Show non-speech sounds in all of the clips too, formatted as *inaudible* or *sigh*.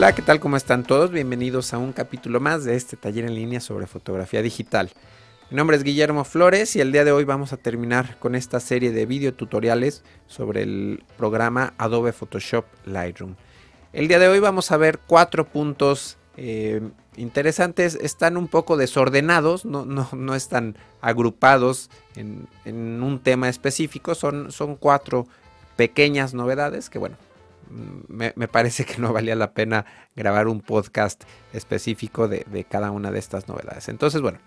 Hola, ¿qué tal? ¿Cómo están todos? Bienvenidos a un capítulo más de este taller en línea sobre fotografía digital. Mi nombre es Guillermo Flores y el día de hoy vamos a terminar con esta serie de videotutoriales sobre el programa Adobe Photoshop Lightroom. El día de hoy vamos a ver cuatro puntos eh, interesantes. Están un poco desordenados, no, no, están agrupados en, un tema específico. Son, son cuatro pequeñas novedades que, bueno, me, parece que no valía la pena grabar un podcast específico de, cada una de estas novedades. Entonces, bueno,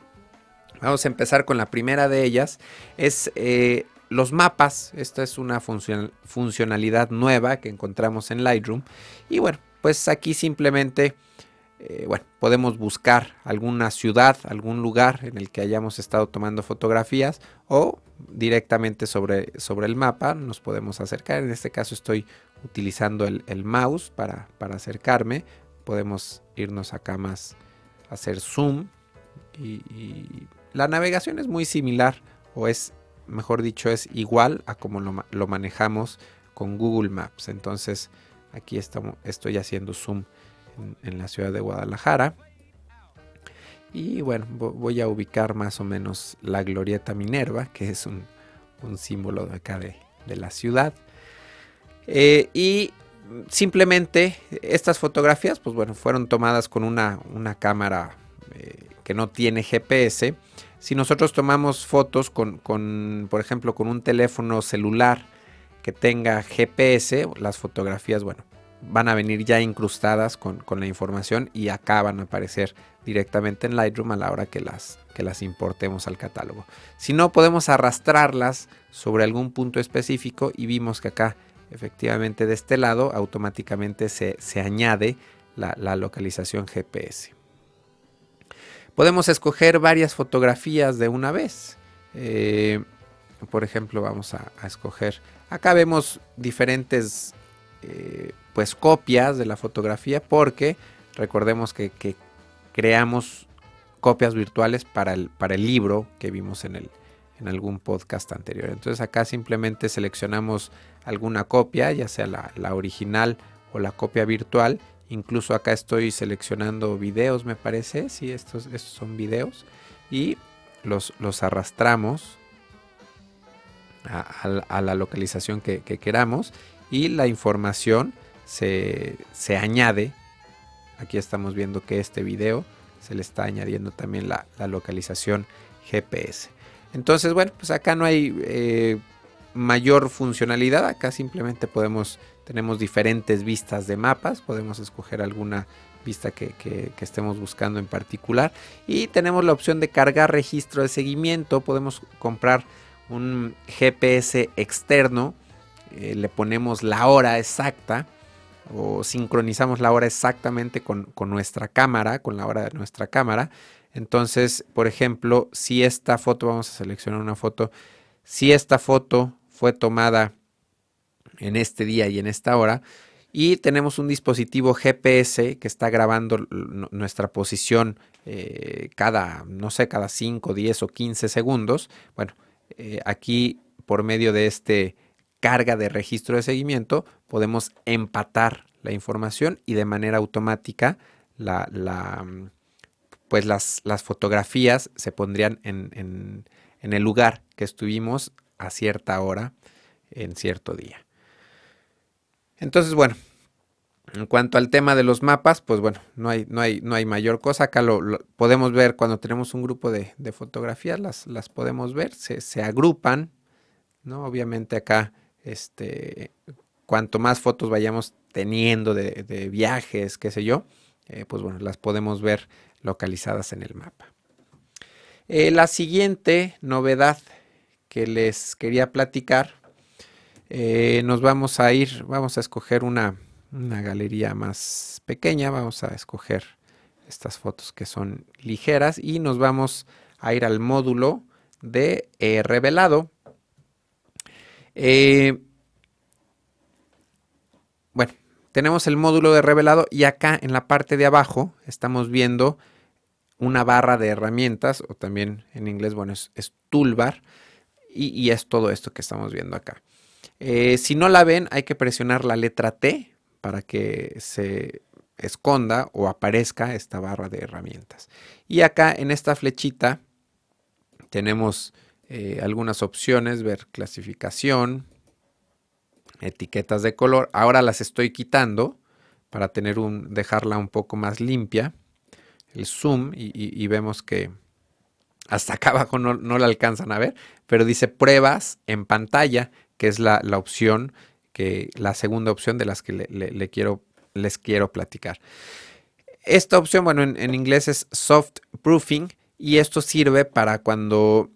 vamos a empezar con la primera de ellas. Es eh, los mapas. Esta es una funcionalidad nueva que encontramos en Lightroom. Y bueno, pues aquí simplemente... Eh, bueno, podemos buscar alguna ciudad, algún lugar en el que hayamos estado tomando fotografías o directamente sobre, sobre el mapa nos podemos acercar. En este caso estoy utilizando el, mouse para, acercarme. Podemos irnos acá más, hacer zoom. Y, la navegación es muy similar, o es, mejor dicho, es igual a como lo, manejamos con Google Maps. Entonces, aquí estamos, estoy haciendo zoom en, la ciudad de Guadalajara. Y bueno, voy a ubicar más o menos la glorieta Minerva, que es un, símbolo de acá de, de la ciudad. Eh, y simplemente estas fotografías, pues bueno, fueron tomadas con una, cámara eh, que no tiene GPS. Si nosotros tomamos fotos con, por ejemplo, con un teléfono celular que tenga GPS, las fotografías, bueno, van a venir ya incrustadas con, la información y acá van a aparecer directamente en Lightroom a la hora que las, que las importemos al catálogo. Si no, podemos arrastrarlas sobre algún punto específico y vimos que acá efectivamente de este lado automáticamente se, añade la, localización GPS. Podemos escoger varias fotografías de una vez. Eh, por ejemplo, vamos a, escoger. Acá vemos diferentes eh, pues copias de la fotografía porque recordemos que, creamos copias virtuales para el, para el libro que vimos en el, en algún podcast anterior. Entonces acá simplemente seleccionamos alguna copia, ya sea la, original o la copia virtual. Incluso acá estoy seleccionando videos, me parece. Sí, estos, estos son videos. Y los, los arrastramos a, la localización que, queramos. Y la información se, añade. Aquí estamos viendo que este video se le está añadiendo también la, la localización GPS. Entonces, bueno, pues acá no hay eh, mayor funcionalidad. Acá simplemente podemos, tenemos diferentes vistas de mapas. Podemos escoger alguna vista que, estemos buscando en particular. Y tenemos la opción de cargar registro de seguimiento. Podemos comprar un GPS externo. Eh, le ponemos la hora exacta o sincronizamos la hora exactamente con, con, nuestra cámara, con la hora de nuestra cámara. Entonces, por ejemplo, si esta foto, vamos a seleccionar una foto, si esta foto fue tomada en este día y en esta hora, y tenemos un dispositivo GPS que está grabando nuestra posición eh, cada, no sé, cada 5, 10 o 15 segundos. Bueno, eh, aquí por medio de este carga de registro de seguimiento podemos empatar la información y de manera automática la, pues las, fotografías se pondrían en, el lugar que estuvimos a cierta hora en cierto día. Entonces, bueno, en cuanto al tema de los mapas, pues bueno, no hay, no hay, no hay mayor cosa. Acá lo, podemos ver cuando tenemos un grupo de, fotografías, las, las, podemos ver, se, agrupan, ¿no? Obviamente acá, este, cuanto más fotos vayamos teniendo de, viajes, qué sé yo, eh, pues bueno, las podemos ver localizadas en el mapa. Eh, la siguiente novedad que les quería platicar, eh, nos vamos a ir, vamos a escoger una, galería más pequeña, vamos a escoger estas fotos que son ligeras y nos vamos a ir al módulo de revelado. Bueno, tenemos el módulo de revelado y acá en la parte de abajo estamos viendo una barra de herramientas, o también en inglés, bueno, es, toolbar, y, es todo esto que estamos viendo acá. Eh, si no la ven, hay que presionar la letra T para que se esconda o aparezca esta barra de herramientas. Y acá en esta flechita tenemos eh, algunas opciones, ver clasificación, etiquetas de color. Ahora las estoy quitando para tener un, dejarla un poco más limpia. El zoom y, vemos que hasta acá abajo no, la alcanzan a ver, pero dice pruebas en pantalla, que es la, opción, que, la segunda opción de las que le, quiero, les quiero platicar. Esta opción, bueno, en, inglés es soft proofing y esto sirve para cuando,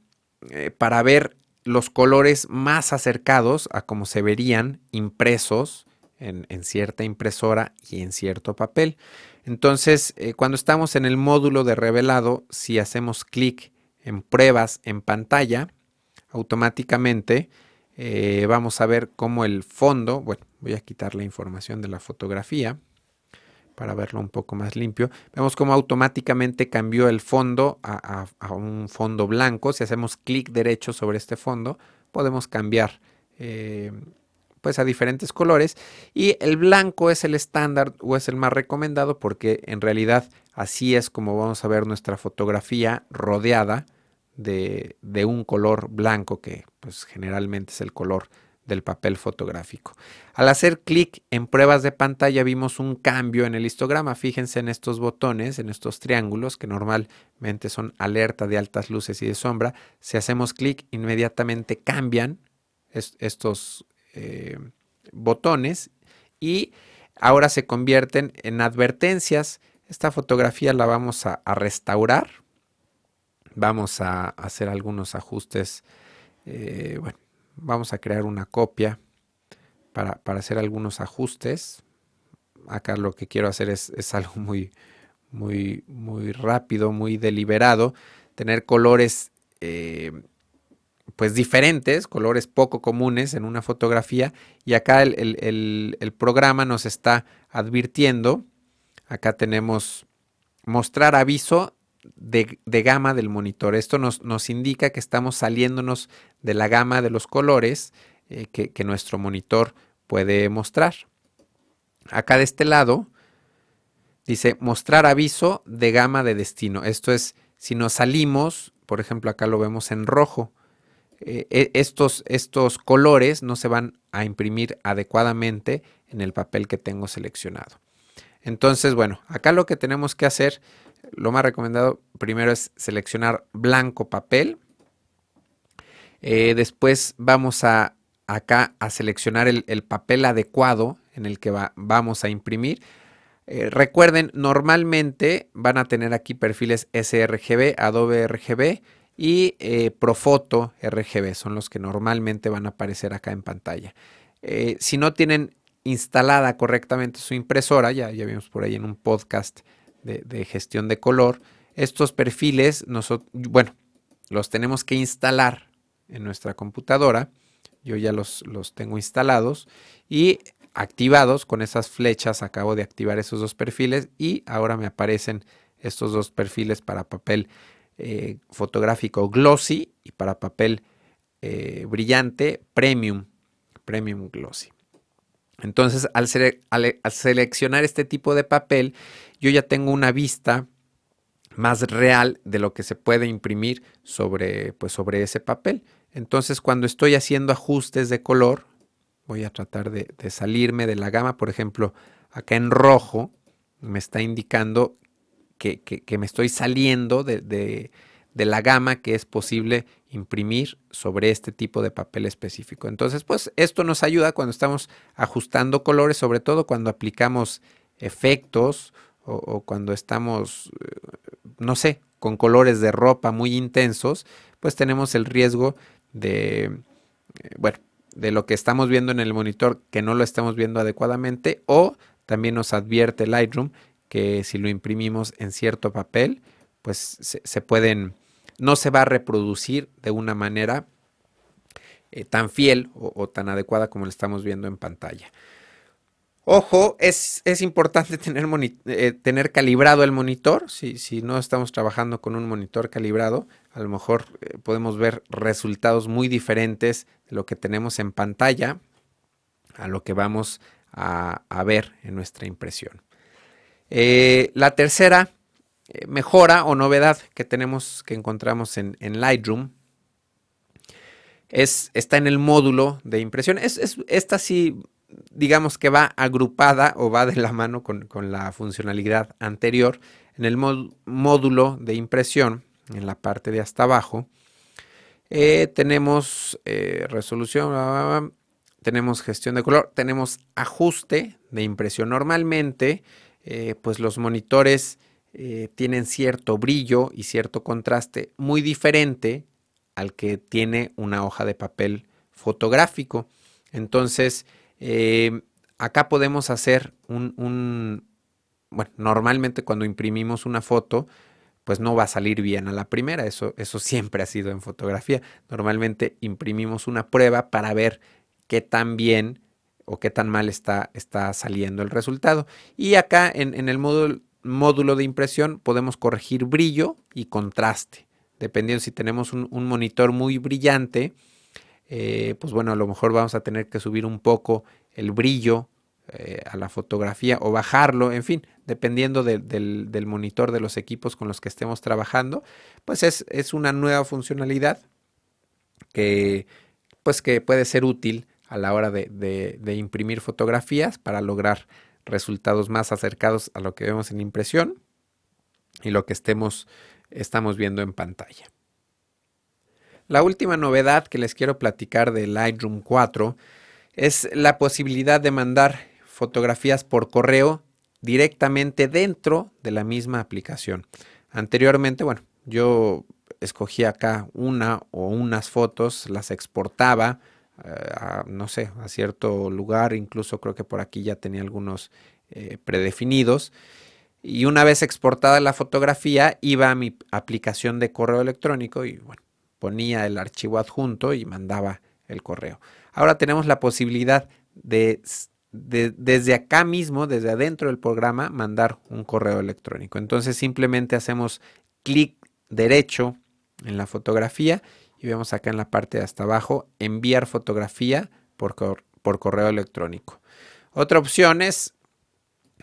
eh, para ver los colores más acercados a como se verían impresos en, cierta impresora y en cierto papel. Entonces, eh, cuando estamos en el módulo de revelado, si hacemos clic en pruebas en pantalla, automáticamente eh, vamos a ver cómo el fondo, bueno, voy a quitar la información de la fotografía para verlo un poco más limpio. Vemos cómo automáticamente cambió el fondo a, un fondo blanco. Si hacemos clic derecho sobre este fondo, podemos cambiar eh, pues a diferentes colores. Y el blanco es el estándar o es el más recomendado porque en realidad así es como vamos a ver nuestra fotografía rodeada de, de un color blanco que pues generalmente es el color del papel fotográfico. Al hacer clic en pruebas de pantalla vimos un cambio en el histograma. Fíjense en estos botones, en estos triángulos que normalmente son alerta de altas luces y de sombra. Si hacemos clic inmediatamente cambian estos eh, botones y ahora se convierten en advertencias. Esta fotografía la vamos a, restaurar. Vamos a hacer algunos ajustes. Eh, bueno, vamos a crear una copia para, hacer algunos ajustes. Acá lo que quiero hacer es, algo muy, muy, muy rápido, muy deliberado. Tener colores eh, pues diferentes, colores poco comunes en una fotografía. Y acá el, programa nos está advirtiendo. Acá tenemos mostrar aviso de, gama del monitor. Esto nos, nos, indica que estamos saliéndonos de la gama de los colores eh, que, nuestro monitor puede mostrar. Acá de este lado dice mostrar aviso de gama de destino. Esto es si nos salimos, por ejemplo acá lo vemos en rojo. Eh, e, estos, estos colores no se van a imprimir adecuadamente en el papel que tengo seleccionado. Entonces, bueno, acá lo que tenemos que hacer lo más recomendado primero es seleccionar blanco papel. Eh, después vamos a acá a seleccionar el, papel adecuado en el que vamos a imprimir. Eh, recuerden, normalmente van a tener aquí perfiles sRGB, Adobe RGB y eh, Profoto RGB. Son los que normalmente van a aparecer acá en pantalla. si no tienen instalada correctamente su impresora, ya, ya vimos por ahí en un podcast de, gestión de color, estos perfiles, nosotros, bueno, los tenemos que instalar en nuestra computadora. Yo ya los, los tengo instalados y activados con esas flechas. Acabo de activar esos dos perfiles y ahora me aparecen estos dos perfiles para papel eh, fotográfico glossy y para papel eh, brillante premium, premium glossy. Entonces, al, seleccionar este tipo de papel, yo ya tengo una vista más real de lo que se puede imprimir sobre, pues, sobre ese papel. Entonces, cuando estoy haciendo ajustes de color, voy a tratar de, salirme de la gama. Por ejemplo, acá en rojo me está indicando que, me estoy saliendo de, de la gama que es posible imprimir sobre este tipo de papel específico. Entonces, pues esto nos ayuda cuando estamos ajustando colores, sobre todo cuando aplicamos efectos o, cuando estamos, eh, no sé, con colores de ropa muy intensos, pues tenemos el riesgo de, eh, bueno, de lo que estamos viendo en el monitor que no lo estamos viendo adecuadamente o también nos advierte Lightroom que si lo imprimimos en cierto papel, pues se pueden no se va a reproducir de una manera eh, tan fiel o, tan adecuada como lo estamos viendo en pantalla. Ojo, es, importante *laughs* tener, eh, tener, calibrado el monitor. Si, si, no estamos trabajando con un monitor calibrado, a lo mejor eh, podemos ver resultados muy diferentes de lo que tenemos en pantalla a lo que vamos a ver en nuestra impresión. La tercera mejora o novedad que tenemos, que encontramos en, Lightroom, es, está en el módulo de impresión. Es, esta sí, digamos que va agrupada o va de la mano con, la funcionalidad anterior. En el módulo de impresión, en la parte de hasta abajo, eh, tenemos resolución, tenemos gestión de color, tenemos ajuste de impresión. Normalmente, eh, pues los monitores eh, tienen cierto brillo y cierto contraste muy diferente al que tiene una hoja de papel fotográfico. Entonces, eh, acá podemos hacer un, bueno, normalmente cuando imprimimos una foto, pues no va a salir bien a la primera, eso, eso *laughs* siempre ha sido en fotografía. Normalmente imprimimos una prueba para ver qué tan bien o qué tan mal está, está saliendo el resultado. Y acá en, el módulo, módulo, de impresión podemos corregir brillo y contraste. Dependiendo si tenemos un, monitor muy brillante, eh, pues bueno, a lo mejor vamos a tener que subir un poco el brillo eh, a la fotografía o bajarlo, en fin, dependiendo del, monitor de los equipos con los que estemos trabajando, pues es, es una nueva funcionalidad que, pues que puede ser útil a la hora de, imprimir fotografías para lograr resultados más acercados a lo que vemos en impresión y lo que estemos, estamos viendo en pantalla. La última novedad que les quiero platicar de Lightroom 4 es la posibilidad de mandar fotografías por correo directamente dentro de la misma aplicación. Anteriormente, bueno, yo escogía acá una o unas fotos, las exportaba, a, no sé, a cierto lugar, incluso creo que por aquí ya tenía algunos eh, predefinidos. Y una vez exportada la fotografía, iba a mi aplicación de correo electrónico y ponía el archivo adjunto y mandaba el correo. Ahora tenemos la posibilidad de, de, desde acá mismo, desde adentro del programa, mandar un correo electrónico. Entonces simplemente hacemos clic derecho en la fotografía y vemos acá en la parte de hasta abajo enviar fotografía por, por correo electrónico. Otra opción es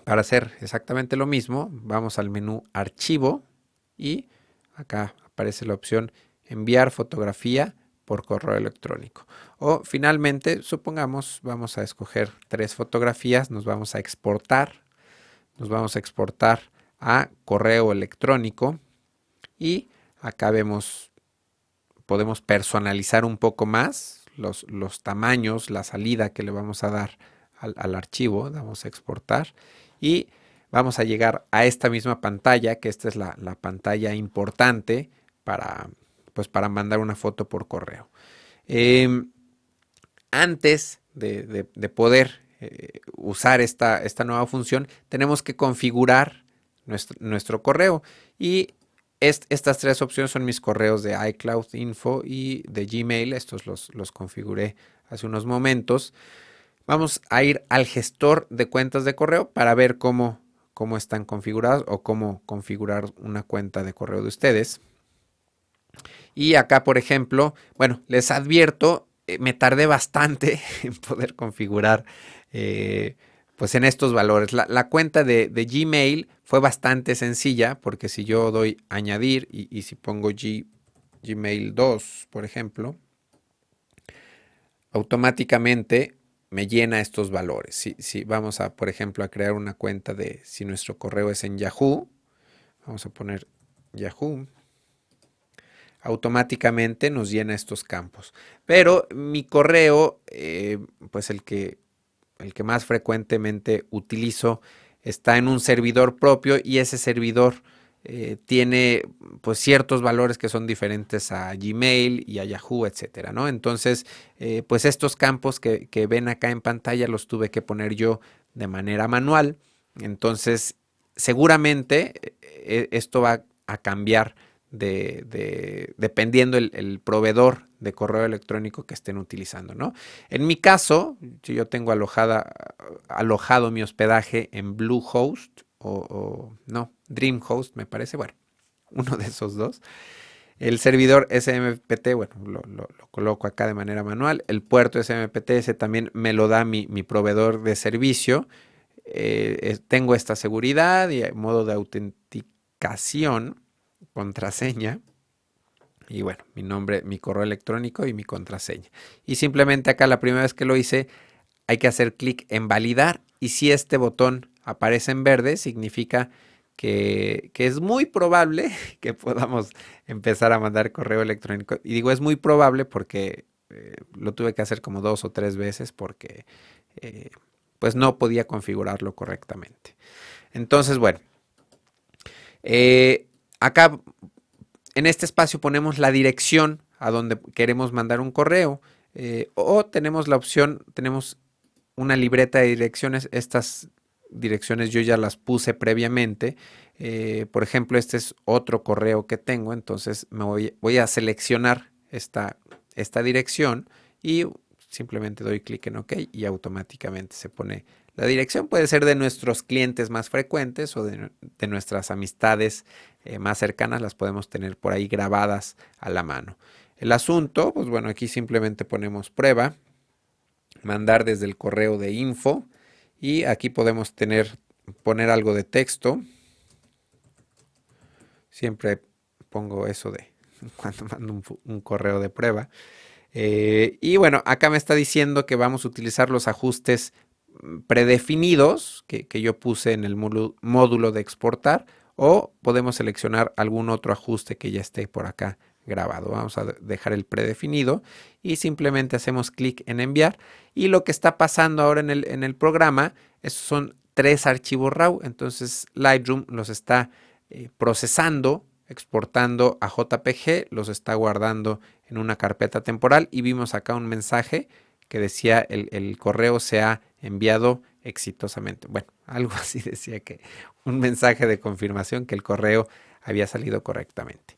para hacer exactamente lo mismo, vamos al menú archivo y acá aparece la opción enviar fotografía por correo electrónico. O finalmente, supongamos, vamos a escoger tres fotografías, nos vamos a exportar, nos vamos a exportar a correo electrónico y acá vemos podemos personalizar un poco más los, los tamaños, la salida que le vamos a dar al, archivo, damos a exportar y vamos a llegar a esta misma pantalla, que esta es la, pantalla importante para, pues para mandar una foto por correo. Em, antes de, poder eh, usar esta, esta, nueva función, tenemos que configurar nuestro, nuestro correo y estas tres opciones son mis correos de iCloud Info y de Gmail. Estos los, los configuré hace unos momentos. Vamos a ir al gestor de cuentas de correo para ver cómo, cómo están configurados o cómo configurar una cuenta de correo de ustedes. Y acá, por ejemplo, bueno, les advierto, eh, me tardé bastante *laughs* en poder configurar eh, pues en estos valores. La, cuenta de, Gmail fue bastante sencilla porque si yo doy añadir y, si pongo Gmail 2, por ejemplo, automáticamente me llena estos valores. Si, si, vamos a, por ejemplo, a crear una cuenta de si nuestro correo es en Yahoo, vamos a poner Yahoo, automáticamente nos llena estos campos. Pero mi correo, eh, pues el que el que más frecuentemente utilizo, está en un servidor propio y ese servidor eh, tiene pues ciertos valores que son diferentes a Gmail y a Yahoo, etcétera, ¿no? Entonces, eh, pues estos campos que, ven acá en pantalla los tuve que poner yo de manera manual. Entonces, seguramente eh, esto va a cambiar de, dependiendo el, proveedor de correo electrónico que estén utilizando, ¿no? En mi caso, si yo tengo alojada, alojado mi hospedaje en Bluehost o, no, DreamHost me parece, bueno, *laughs* uno de esos dos. El servidor SMPT, bueno, lo, coloco acá de manera manual. El puerto SMPT ese también me lo da mi, proveedor de servicio eh, tengo esta seguridad y modo de autenticación, contraseña. Y bueno, mi nombre, mi correo electrónico y mi contraseña. Y simplemente acá la primera vez que lo hice, hay que hacer clic en validar. Y si este botón aparece en verde, significa que, es muy probable *laughs* que podamos empezar a mandar correo electrónico. Y digo es muy probable porque eh, lo tuve que hacer como dos o tres veces porque eh, pues no podía configurarlo correctamente. Entonces, bueno, eh, acá en este espacio ponemos la dirección a donde queremos mandar un correo o tenemos la opción, tenemos una libreta de direcciones, estas direcciones yo ya las puse previamente. Eh, por ejemplo, este es otro correo que tengo, entonces me voy, a seleccionar esta, esta dirección y simplemente doy clic en OK y automáticamente se pone la dirección. Puede ser de nuestros clientes más frecuentes o de, nuestras amistades eh, más cercanas, las podemos tener por ahí grabadas a la mano. El asunto, pues bueno, aquí simplemente ponemos prueba, mandar desde el correo de info y aquí podemos tener, poner algo de texto. Siempre pongo eso de *laughs* cuando mando un, correo de prueba. Eh, y bueno, acá me está diciendo que vamos a utilizar los ajustes predefinidos que, que yo puse en el módulo de exportar o podemos seleccionar algún otro ajuste que ya esté por acá grabado. Vamos a dejar el predefinido y simplemente hacemos clic en enviar. Y lo que está pasando ahora en el, en el programa son tres archivos RAW. Entonces Lightroom los está eh, procesando, exportando a JPG, los está guardando en una carpeta temporal y vimos acá un mensaje que decía el, el correo se ha enviado exitosamente. Bueno, *laughs* algo así decía que un mensaje de confirmación que el correo había salido correctamente.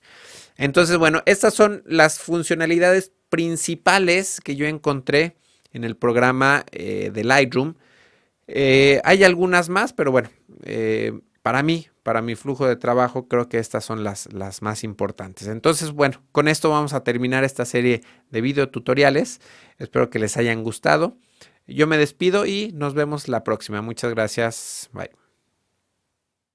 Entonces, bueno, estas son las funcionalidades principales que yo encontré en el programa eh, de Lightroom. Eh, hay algunas más, pero bueno, eh, para mí, para mi flujo de trabajo, creo que estas son las, las más importantes. Entonces, bueno, con esto vamos a terminar esta serie de video tutoriales. Espero que les hayan gustado. Yo me despido y nos vemos la próxima. Muchas gracias. Bye.